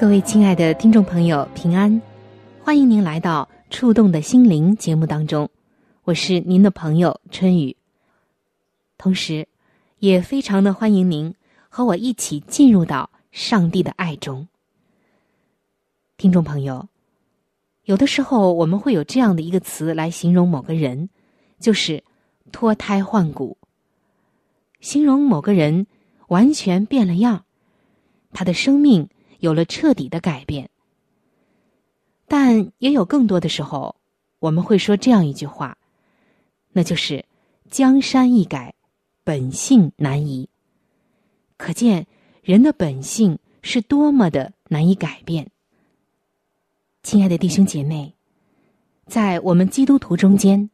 各位亲爱的听众朋友，平安，欢迎您来到《触动的心灵》节目当中。我是您的朋友春雨，同时，也非常的欢迎您和我一起进入到上帝的爱中。听众朋友，有的时候我们会有这样的一个词来形容某个人，就是脱胎换骨，形容某个人完全变了样，他的生命有了彻底的改变。但也有更多的时候，我们会说这样一句话。那就是江山易改，本性难移。可见人的本性是多么的难以改变。亲爱的弟兄姐妹，在我们基督徒中间，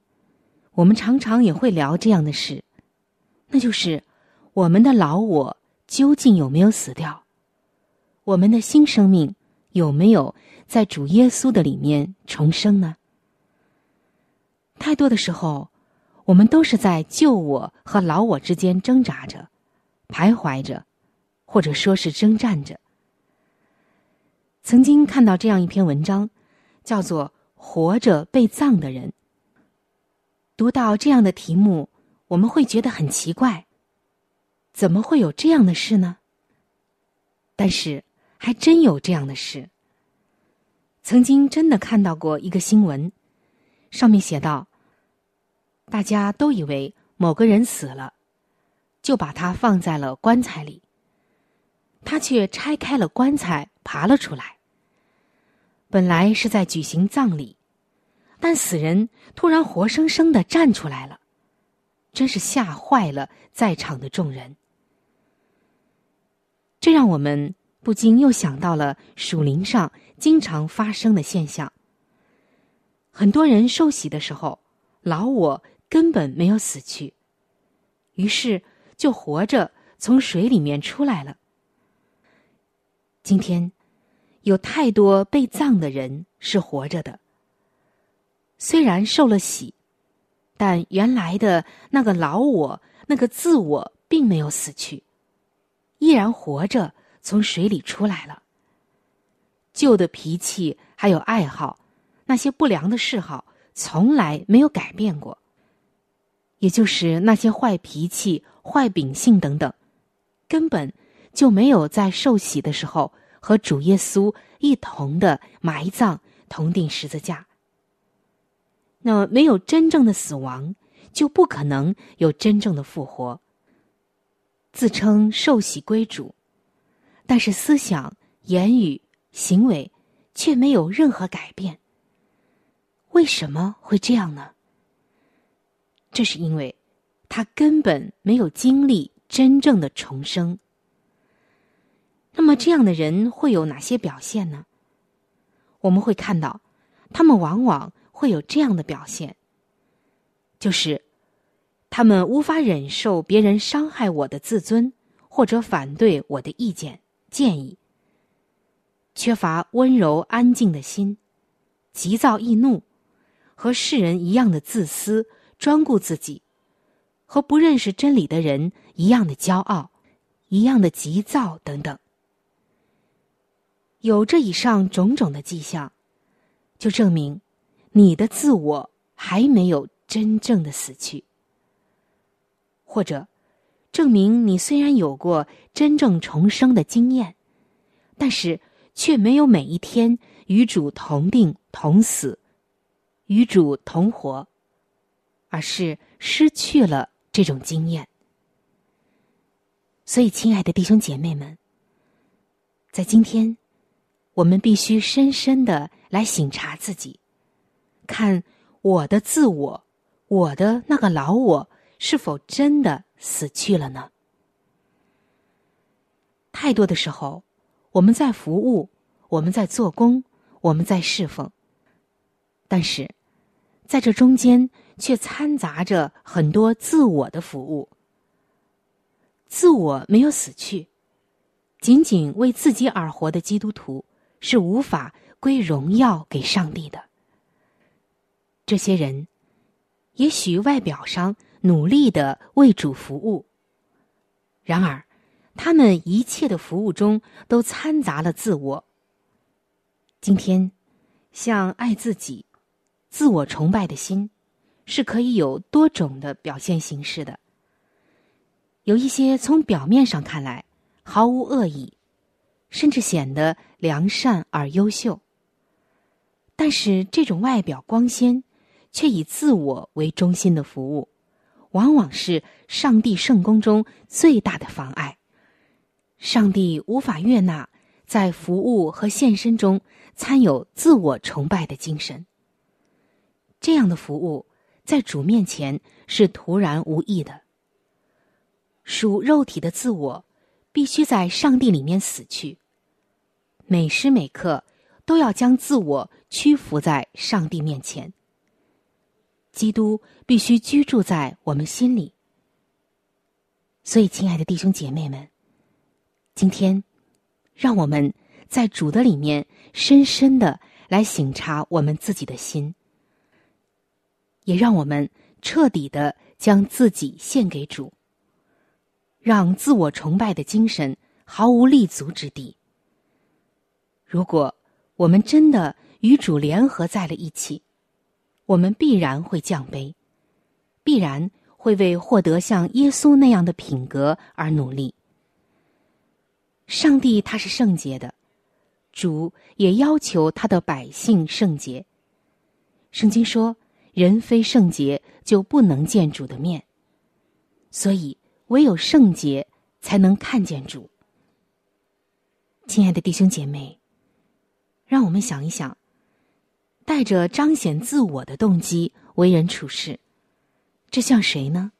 我们常常也会聊这样的事，那就是我们的老我究竟有没有死掉？我们的新生命有没有在主耶稣的里面重生呢？太多的时候。我们都是在旧我和老我之间挣扎着、徘徊着，或者说是征战着。曾经看到这样一篇文章，叫做《活着被葬的人》。读到这样的题目，我们会觉得很奇怪：怎么会有这样的事呢？但是还真有这样的事。曾经真的看到过一个新闻，上面写道。大家都以为某个人死了，就把他放在了棺材里。他却拆开了棺材，爬了出来。本来是在举行葬礼，但死人突然活生生的站出来了，真是吓坏了在场的众人。这让我们不禁又想到了属灵上经常发生的现象：很多人受洗的时候，老我。根本没有死去，于是就活着从水里面出来了。今天有太多被葬的人是活着的，虽然受了洗，但原来的那个老我、那个自我并没有死去，依然活着从水里出来了。旧的脾气还有爱好，那些不良的嗜好从来没有改变过。也就是那些坏脾气、坏秉性等等，根本就没有在受洗的时候和主耶稣一同的埋葬、同定十字架。那，没有真正的死亡，就不可能有真正的复活。自称受洗归主，但是思想、言语、行为却没有任何改变。为什么会这样呢？这是因为，他根本没有经历真正的重生。那么，这样的人会有哪些表现呢？我们会看到，他们往往会有这样的表现，就是他们无法忍受别人伤害我的自尊，或者反对我的意见建议，缺乏温柔安静的心，急躁易怒，和世人一样的自私。专顾自己，和不认识真理的人一样的骄傲，一样的急躁等等。有这以上种种的迹象，就证明你的自我还没有真正的死去，或者证明你虽然有过真正重生的经验，但是却没有每一天与主同定同死，与主同活，而是失去了这种经验。所以，亲爱的弟兄姐妹们，在今天，我们必须深深的来省察自己，看我的自我，我的那个老我是否真的死去了呢？太多的时候，我们在服务，我们在做工，我们在侍奉，但是在这中间却掺杂着很多自我的服务。自我没有死去，仅仅为自己而活的基督徒是无法归荣耀给上帝的。这些人，也许外表上努力的为主服务，然而，他们一切的服务中都掺杂了自我。今天，像爱自己、自我崇拜的心，是可以有多种的表现形式的。有一些从表面上看来毫无恶意，甚至显得良善而优秀。但是这种外表光鲜，却以自我为中心的服务，往往是上帝圣宫中最大的妨碍。上帝无法悦纳在服务和献身中掺有自我崇拜的精神。这样的服务在主面前是徒然无益的。属肉体的自我，必须在上帝里面死去。每时每刻都要将自我屈服在上帝面前。基督必须居住在我们心里。所以，亲爱的弟兄姐妹们，今天，让我们在主的里面深深的来省察我们自己的心，也让我们彻底的将自己献给主。让自我崇拜的精神毫无立足之地。如果我们真的与主联合在了一起，我们必然会降卑，必然会为获得像耶稣那样的品格而努力。上帝他是圣洁的，主也要求他的百姓圣洁。圣经说：“人非圣洁，就不能见主的面。”所以。唯有圣洁，才能看见主。亲爱的弟兄姐妹，让我们想一想，带着彰显自我的动机为人处事，这像谁呢？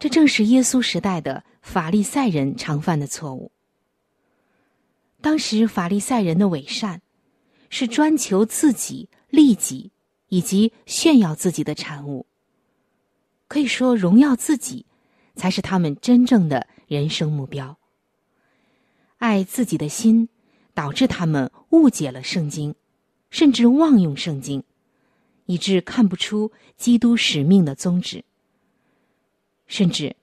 这正是耶稣时代的法利赛人常犯的错误。当时法利赛人的伪善，是专求自己利己以及炫耀自己的产物，可以说荣耀自己。才是他们真正的人生目标。爱自己的心，导致他们误解了圣经，甚至妄用圣经，以致看不出基督使命的宗旨。甚至，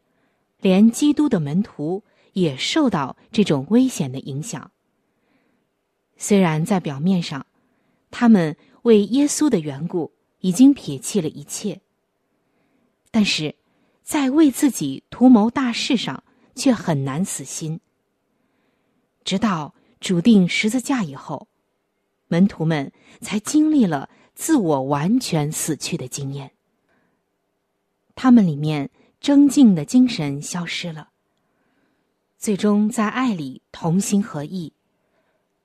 连基督的门徒也受到这种危险的影响。虽然在表面上，他们为耶稣的缘故已经撇弃了一切，但是。在为自己图谋大事上，却很难死心。直到主定十字架以后，门徒们才经历了自我完全死去的经验。他们里面争竞的精神消失了，最终在爱里同心合意，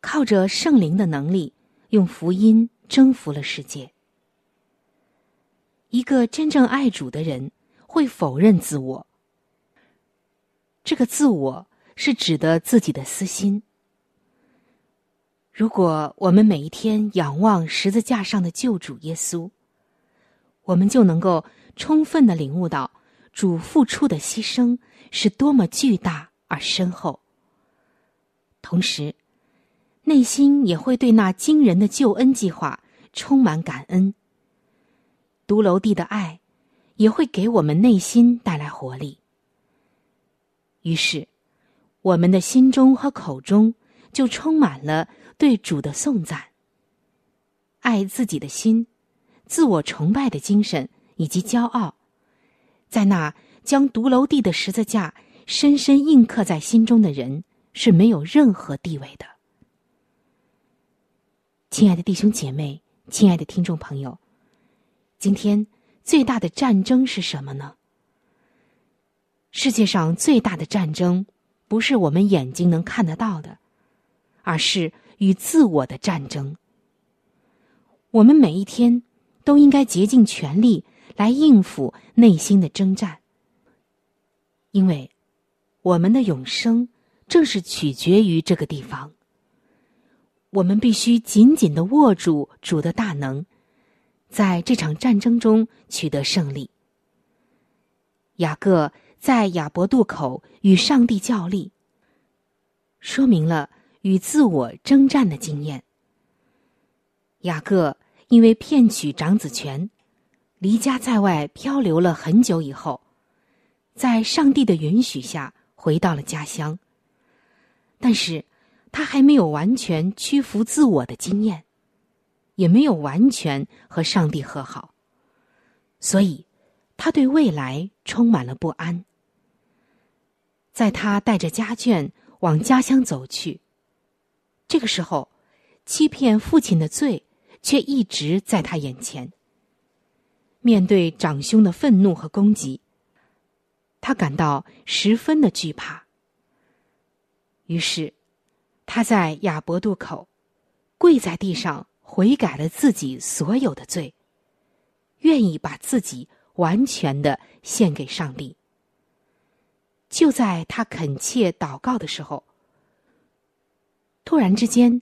靠着圣灵的能力，用福音征服了世界。一个真正爱主的人。会否认自我。这个自我是指的自己的私心。如果我们每一天仰望十字架上的救主耶稣，我们就能够充分的领悟到主付出的牺牲是多么巨大而深厚。同时，内心也会对那惊人的救恩计划充满感恩。独楼地的爱。也会给我们内心带来活力。于是，我们的心中和口中就充满了对主的颂赞。爱自己的心、自我崇拜的精神以及骄傲，在那将独楼地的十字架深深印刻在心中的人是没有任何地位的。亲爱的弟兄姐妹，亲爱的听众朋友，今天最大的战争是什么呢？世界上最大的战争，不是我们眼睛能看得到的，而是与自我的战争。我们每一天都应该竭尽全力来应付内心的征战，因为我们的永生正是取决于这个地方。我们必须紧紧的握住主的大能，在这场战争中取得胜利。雅各在亚伯渡口与上帝较力，说明了与自我征战的经验。雅各因为骗取长子权，离家在外漂流了很久以后，在上帝的允许下回到了家乡，但是。他还没有完全屈服自我的经验，也没有完全和上帝和好，所以他对未来充满了不安。在他带着家眷往家乡走去，这个时候，欺骗父亲的罪却一直在他眼前。面对长兄的愤怒和攻击，他感到十分的惧怕。于是。他在亚伯渡口，跪在地上悔改了自己所有的罪，愿意把自己完全的献给上帝。就在他恳切祷告的时候，突然之间，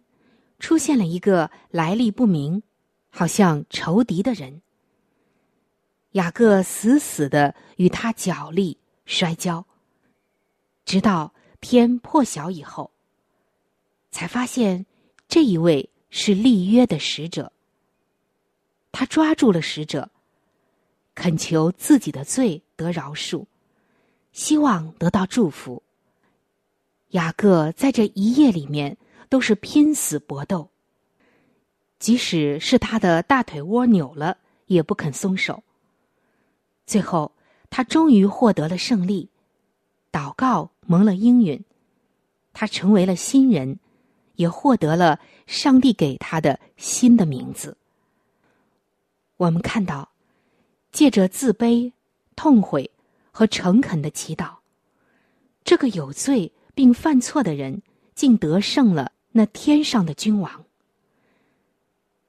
出现了一个来历不明、好像仇敌的人。雅各死死的与他角力摔跤，直到天破晓以后。才发现，这一位是立约的使者。他抓住了使者，恳求自己的罪得饶恕，希望得到祝福。雅各在这一夜里面都是拼死搏斗，即使是他的大腿窝扭了，也不肯松手。最后，他终于获得了胜利，祷告蒙了应允，他成为了新人。也获得了上帝给他的新的名字。我们看到，借着自卑、痛悔和诚恳的祈祷，这个有罪并犯错的人竟得胜了那天上的君王。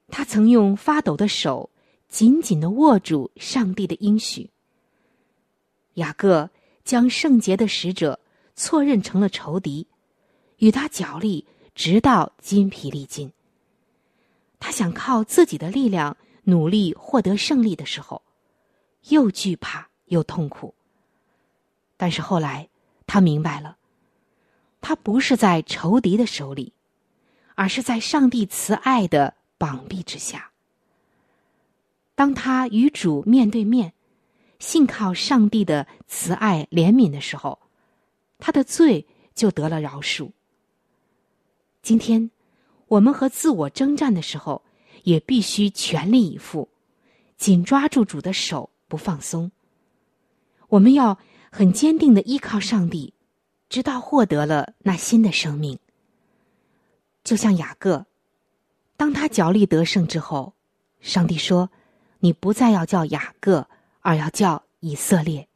他曾用发抖的手紧紧的握住上帝的应许。雅各将圣洁的使者错认成了仇敌，与他角力。直到筋疲力尽，他想靠自己的力量努力获得胜利的时候，又惧怕又痛苦。但是后来他明白了，他不是在仇敌的手里，而是在上帝慈爱的膀臂之下。当他与主面对面，信靠上帝的慈爱怜悯的时候，他的罪就得了饶恕。今天，我们和自我征战的时候，也必须全力以赴，紧抓住主的手不放松。我们要很坚定的依靠上帝，直到获得了那新的生命。就像雅各，当他脚力得胜之后，上帝说：“你不再要叫雅各，而要叫以色列，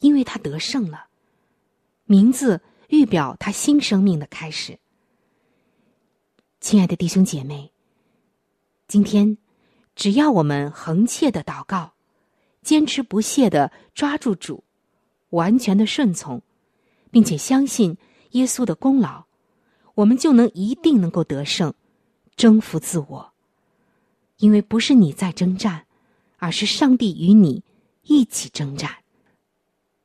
因为他得胜了。名字预表他新生命的开始。”亲爱的弟兄姐妹，今天只要我们恒切的祷告，坚持不懈的抓住主，完全的顺从，并且相信耶稣的功劳，我们就能一定能够得胜，征服自我。因为不是你在征战，而是上帝与你一起征战，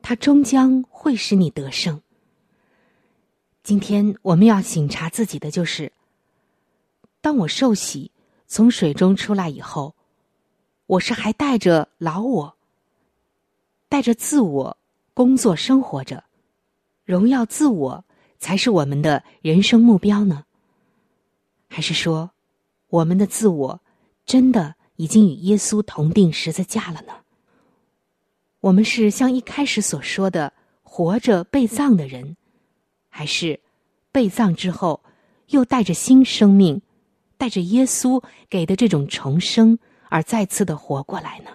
他终将会使你得胜。今天我们要醒察自己的就是。当我受洗从水中出来以后，我是还带着老我，带着自我工作生活着，荣耀自我才是我们的人生目标呢？还是说，我们的自我真的已经与耶稣同定十字架了呢？我们是像一开始所说的活着被葬的人，还是被葬之后，又带着新生命，带着耶稣给的这种重生，而再次的活过来呢？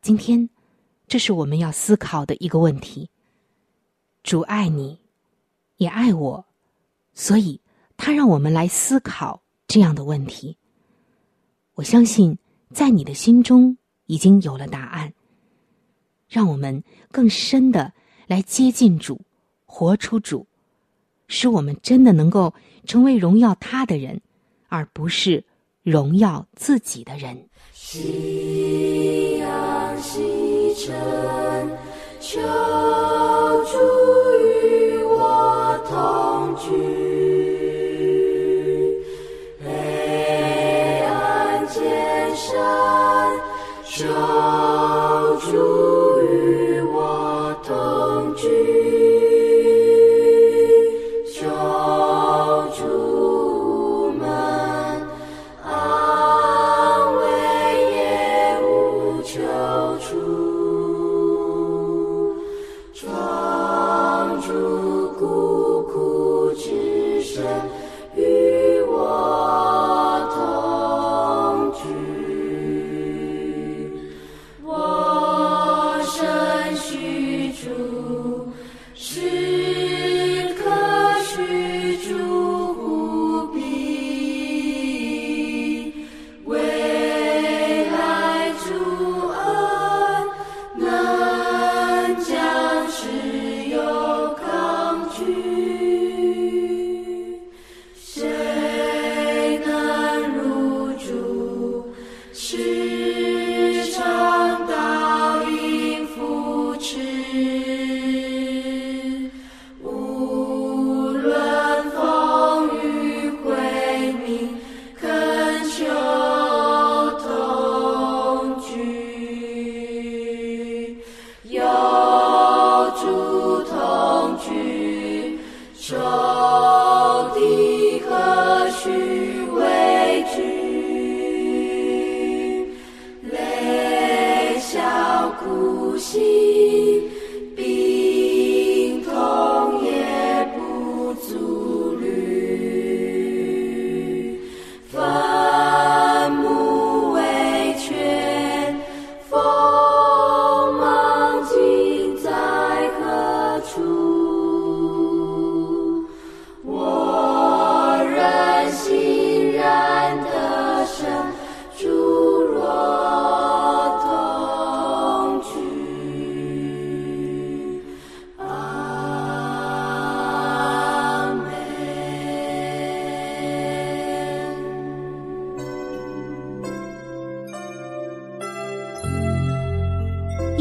今天，这是我们要思考的一个问题。主爱你，也爱我，所以他让我们来思考这样的问题。我相信，在你的心中已经有了答案。让我们更深的来接近主，活出主，使我们真的能够成为荣耀他的人，而不是荣耀自己的人。夕阳西沉，求主恐惧，黑暗渐深，求主。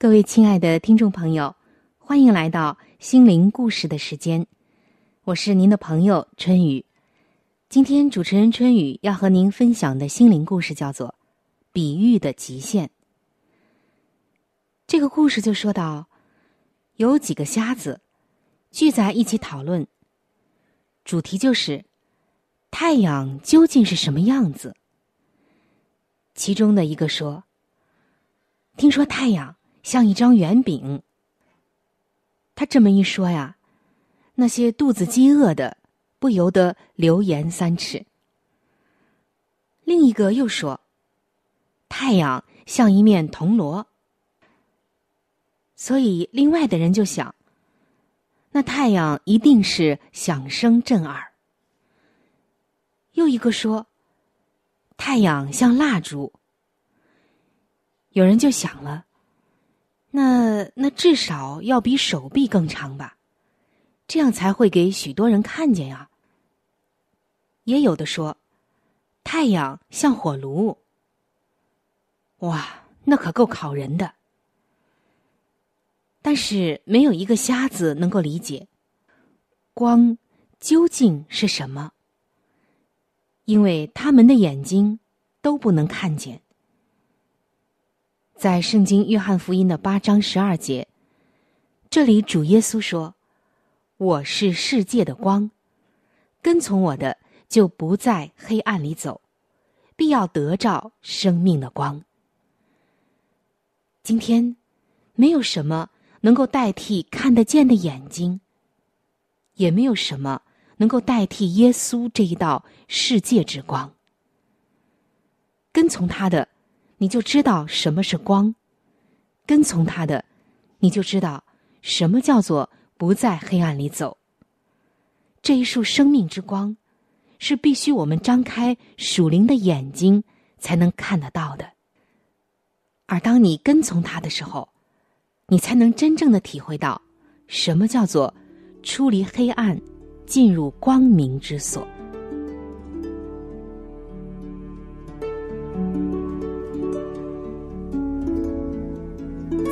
各位亲爱的听众朋友，欢迎来到心灵故事的时间，我是您的朋友春雨。今天主持人春雨要和您分享的心灵故事叫做《比喻的极限》。这个故事就说到，有几个瞎子聚在一起讨论，主题就是太阳究竟是什么样子。其中的一个说：“听说太阳。”像一张圆饼。他这么一说呀，那些肚子饥饿的不由得流言三尺。另一个又说：“太阳像一面铜锣。”所以另外的人就想，那太阳一定是响声震耳。又一个说：“太阳像蜡烛。”有人就想了。那那至少要比手臂更长吧，这样才会给许多人看见呀。也有的说，太阳像火炉，哇，那可够烤人的。但是没有一个瞎子能够理解光究竟是什么，因为他们的眼睛都不能看见。在圣经约翰福音的八章十二节，这里主耶稣说：“我是世界的光，跟从我的就不在黑暗里走，必要得着生命的光。”今天，没有什么能够代替看得见的眼睛，也没有什么能够代替耶稣这一道世界之光。跟从他的。你就知道什么是光，跟从他的，你就知道什么叫做不在黑暗里走。这一束生命之光，是必须我们张开属灵的眼睛才能看得到的。而当你跟从他的时候，你才能真正的体会到什么叫做出离黑暗，进入光明之所。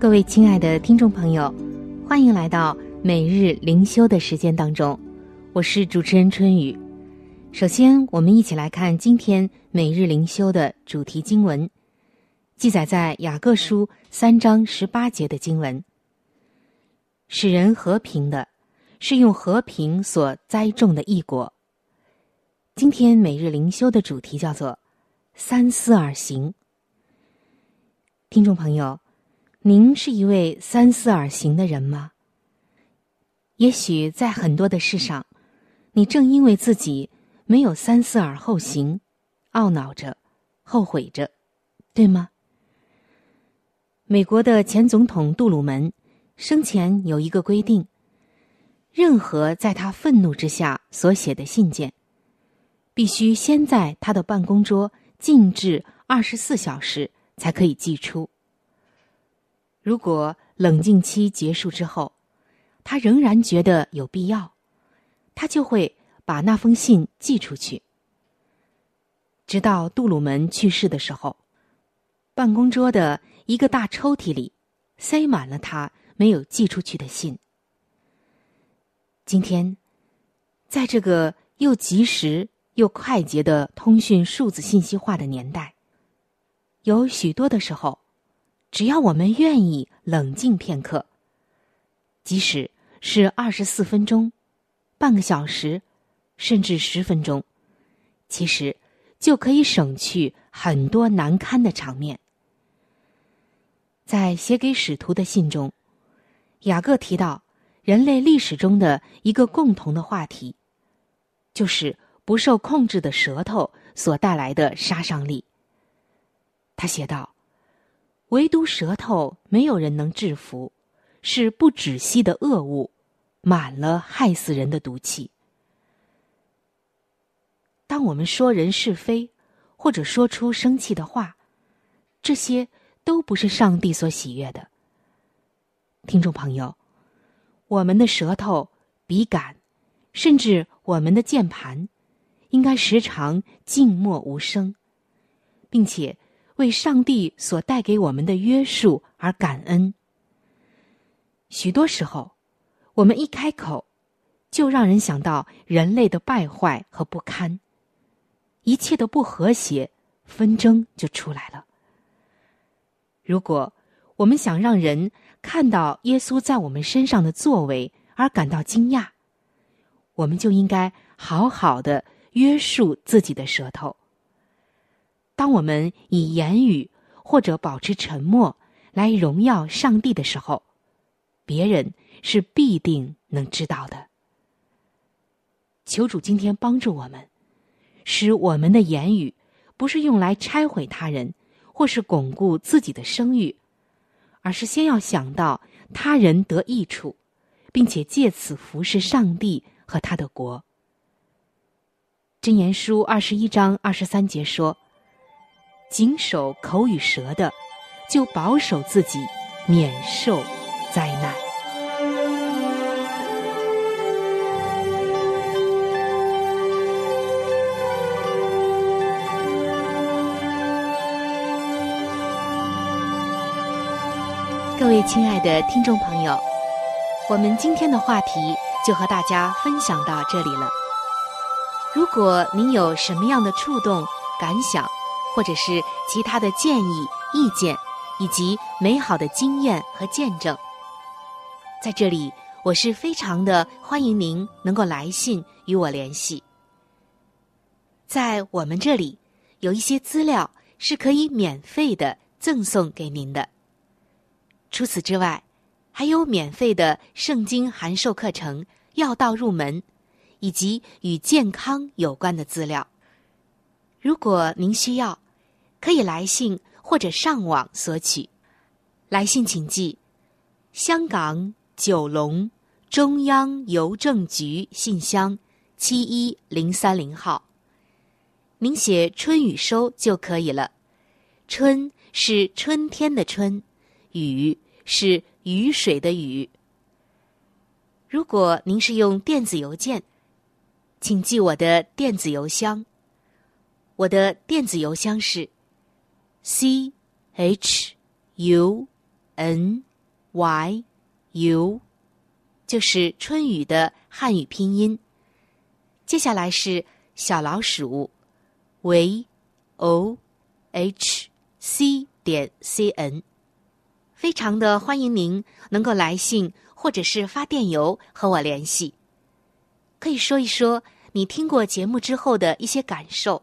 各位亲爱的听众朋友，欢迎来到每日灵修的时间当中，我是主持人春雨。首先，我们一起来看今天每日灵修的主题经文，记载在雅各书三章十八节的经文：“使人和平的，是用和平所栽种的异果。”今天每日灵修的主题叫做“三思而行”。听众朋友。您是一位三思而行的人吗？也许在很多的事上，你正因为自己没有三思而后行，懊恼着、后悔着，对吗？美国的前总统杜鲁门生前有一个规定：任何在他愤怒之下所写的信件，必须先在他的办公桌静置二十四小时，才可以寄出。如果冷静期结束之后，他仍然觉得有必要，他就会把那封信寄出去。直到杜鲁门去世的时候，办公桌的一个大抽屉里塞满了他没有寄出去的信。今天，在这个又及时又快捷的通讯数字信息化的年代，有许多的时候。只要我们愿意冷静片刻，即使是二十四分钟、半个小时，甚至十分钟，其实就可以省去很多难堪的场面。在写给使徒的信中，雅各提到人类历史中的一个共同的话题，就是不受控制的舌头所带来的杀伤力。他写道。唯独舌头，没有人能制服，是不止息的恶物，满了害死人的毒气。当我们说人是非，或者说出生气的话，这些都不是上帝所喜悦的。听众朋友，我们的舌头、笔杆，甚至我们的键盘，应该时常静默无声，并且。为上帝所带给我们的约束而感恩。许多时候，我们一开口，就让人想到人类的败坏和不堪，一切的不和谐、纷争就出来了。如果我们想让人看到耶稣在我们身上的作为而感到惊讶，我们就应该好好的约束自己的舌头。当我们以言语或者保持沉默来荣耀上帝的时候，别人是必定能知道的。求主今天帮助我们，使我们的言语不是用来拆毁他人，或是巩固自己的声誉。而是先要想到他人得益处，并且借此服侍上帝和他的国。箴言书二十一章二十三节说：“谨守口与舌的，就保守自己，免受灾难。”各位亲爱的听众朋友，我们今天的话题就和大家分享到这里了。如果您有什么样的触动、感想，或者是其他的建议、意见，以及美好的经验和见证，在这里我是非常的欢迎您能够来信与我联系。在我们这里有一些资料是可以免费的赠送给您的。除此之外，还有免费的圣经函授课程、要道入门，以及与健康有关的资料。如果您需要，可以来信或者上网索取。来信请寄：香港九龙中央邮政局信箱七一零三零号。您写“春雨收”就可以了。春是春天的春。雨是雨水的雨。如果您是用电子邮件，请记我的电子邮箱。我的电子邮箱是 c h u n y u，就是春雨的汉语拼音。接下来是小老鼠 v o h c 点 c n。非常的欢迎您能够来信或者是发电邮和我联系，可以说一说你听过节目之后的一些感受，